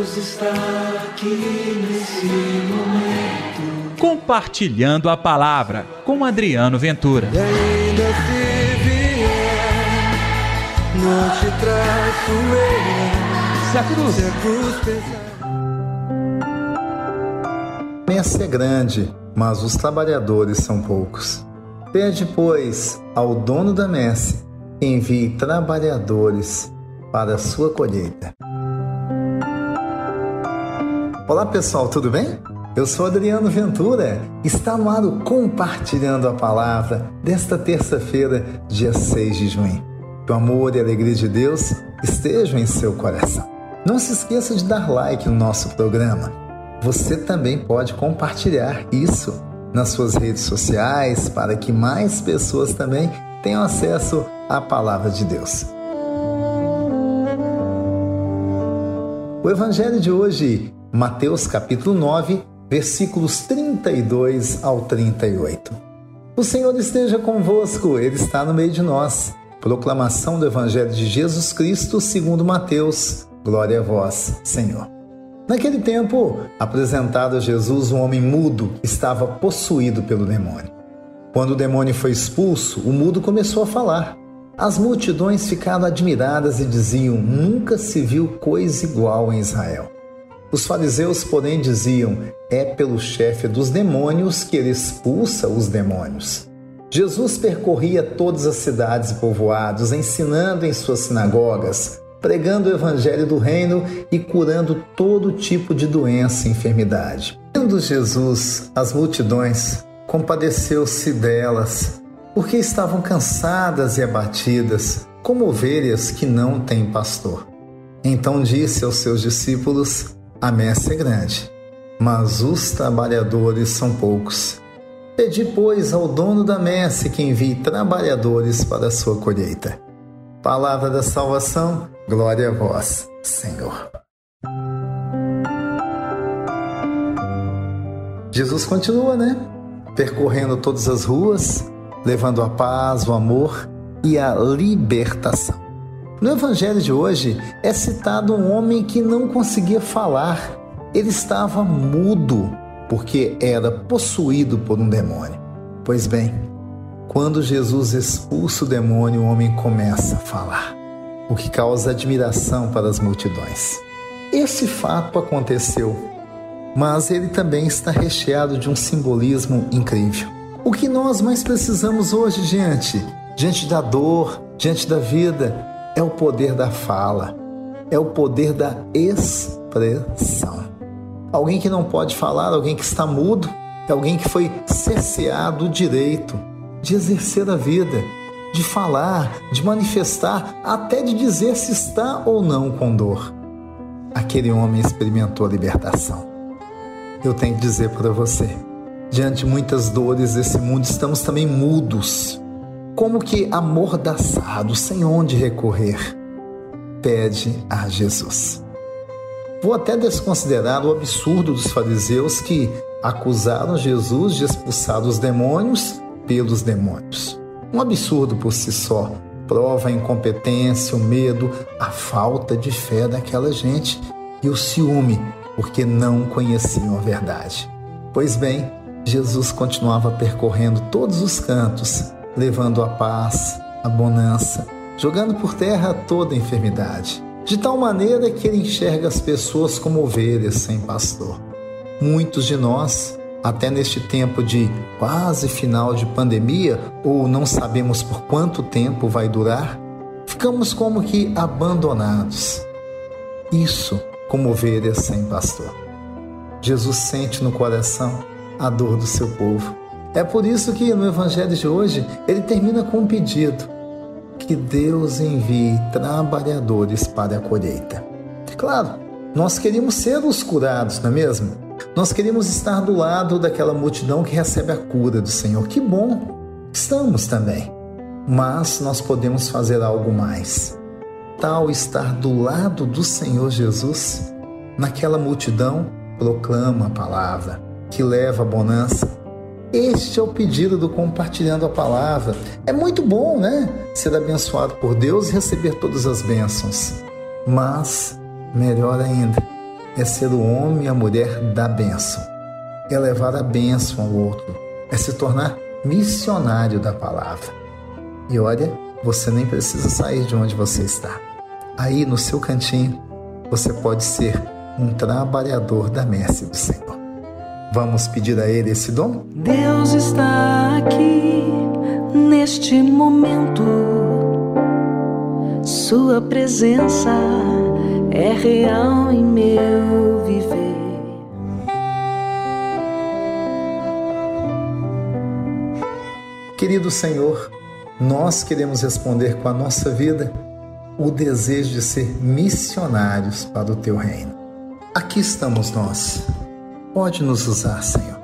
Deus está aqui nesse momento. Compartilhando a palavra com Adriano Ventura. E ainda se vier, não te traço eu. Se a cruz. Se a cruz pesar. A messe é grande, mas os trabalhadores são poucos. Pede, pois, ao dono da messe envie trabalhadores para a sua colheita. Olá pessoal, tudo bem? Eu sou Adriano Ventura. Está no ar o Compartilhando a Palavra desta terça-feira, dia 6 de junho. Que o amor e a alegria de Deus estejam em seu coração. Não se esqueça de dar like no nosso programa. Você também pode compartilhar isso nas suas redes sociais para que mais pessoas também tenham acesso à palavra de Deus. O evangelho de hoje Mateus capítulo 9, versículos 32 ao 38. O Senhor esteja convosco, Ele está no meio de nós. Proclamação do Evangelho de Jesus Cristo segundo Mateus. Glória a vós, Senhor. Naquele tempo, apresentado a Jesus um homem mudo, estava possuído pelo demônio. Quando o demônio foi expulso, o mudo começou a falar. As multidões ficaram admiradas e diziam: Nunca se viu coisa igual em Israel. Os fariseus, porém, diziam: é pelo chefe dos demônios que ele expulsa os demônios. Jesus percorria todas as cidades e povoados, ensinando em suas sinagogas, pregando o evangelho do reino e curando todo tipo de doença e enfermidade. Vendo Jesus as multidões, compadeceu-se delas, porque estavam cansadas e abatidas, como ovelhas que não têm pastor. Então disse aos seus discípulos: a messe é grande, mas os trabalhadores são poucos. Pedi, pois, ao dono da messe que envie trabalhadores para a sua colheita. Palavra da salvação, glória a vós, Senhor. Jesus continua, né? Percorrendo todas as ruas, levando a paz, o amor e a libertação. No evangelho de hoje é citado um homem que não conseguia falar. Ele estava mudo porque era possuído por um demônio. Pois bem, quando Jesus expulsa o demônio, o homem começa a falar, o que causa admiração para as multidões. Esse fato aconteceu, mas ele também está recheado de um simbolismo incrível. O que nós mais precisamos hoje, diante, diante da dor, diante da vida, é o poder da fala, é o poder da expressão. Alguém que não pode falar, alguém que está mudo, é alguém que foi cerceado o direito de exercer a vida, de falar, de manifestar, até de dizer se está ou não com dor. Aquele homem experimentou a libertação. Eu tenho que dizer para você, diante de muitas dores desse mundo, estamos também mudos como que amordaçado, sem onde recorrer, pede a Jesus. Vou até desconsiderar o absurdo dos fariseus que acusaram Jesus de expulsar os demônios pelos demônios. Um absurdo por si só, prova a incompetência, o medo, a falta de fé daquela gente e o ciúme, porque não conheciam a verdade. Pois bem, Jesus continuava percorrendo todos os cantos, levando a paz, a bonança, jogando por terra toda enfermidade, de tal maneira que ele enxerga as pessoas como ovelhas sem pastor. Muitos de nós, até neste tempo de quase final de pandemia, ou não sabemos por quanto tempo vai durar, ficamos como que abandonados. Isso como ovelhas sem pastor. Jesus sente no coração a dor do seu povo é por isso que no Evangelho de hoje ele termina com um pedido: que Deus envie trabalhadores para a colheita. Claro, nós queríamos ser os curados, não é mesmo? Nós queríamos estar do lado daquela multidão que recebe a cura do Senhor. Que bom! Estamos também. Mas nós podemos fazer algo mais. Tal estar do lado do Senhor Jesus, naquela multidão, proclama a palavra que leva a bonança, este é o pedido do compartilhando a palavra. É muito bom, né? Ser abençoado por Deus e receber todas as bênçãos. Mas, melhor ainda, é ser o homem e a mulher da bênção, é levar a bênção ao outro, é se tornar missionário da palavra. E olha, você nem precisa sair de onde você está. Aí no seu cantinho, você pode ser um trabalhador da messe do Senhor. Vamos pedir a Ele esse dom? Deus está aqui neste momento. Sua presença é real em meu viver. Querido Senhor, nós queremos responder com a nossa vida o desejo de ser missionários para o teu reino. Aqui estamos nós. Pode nos usar, Senhor.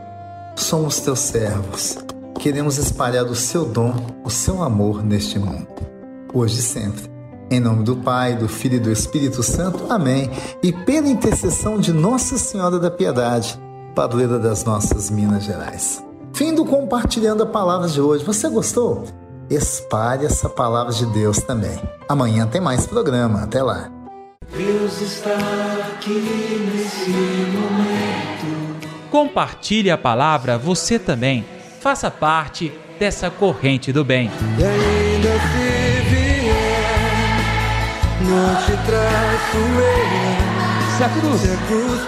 Somos teus servos. Queremos espalhar o seu dom, o seu amor neste mundo. Hoje e sempre. Em nome do Pai, do Filho e do Espírito Santo. Amém. E pela intercessão de Nossa Senhora da Piedade, padroeira das nossas Minas Gerais. Fim do compartilhando a palavra de hoje. Você gostou? Espalhe essa palavra de Deus também. Amanhã tem mais programa. Até lá. Deus está aqui nesse momento. Compartilhe a palavra você também. Faça parte dessa corrente do bem. E ainda se vier, não te traço. Se a cruz Se a cruz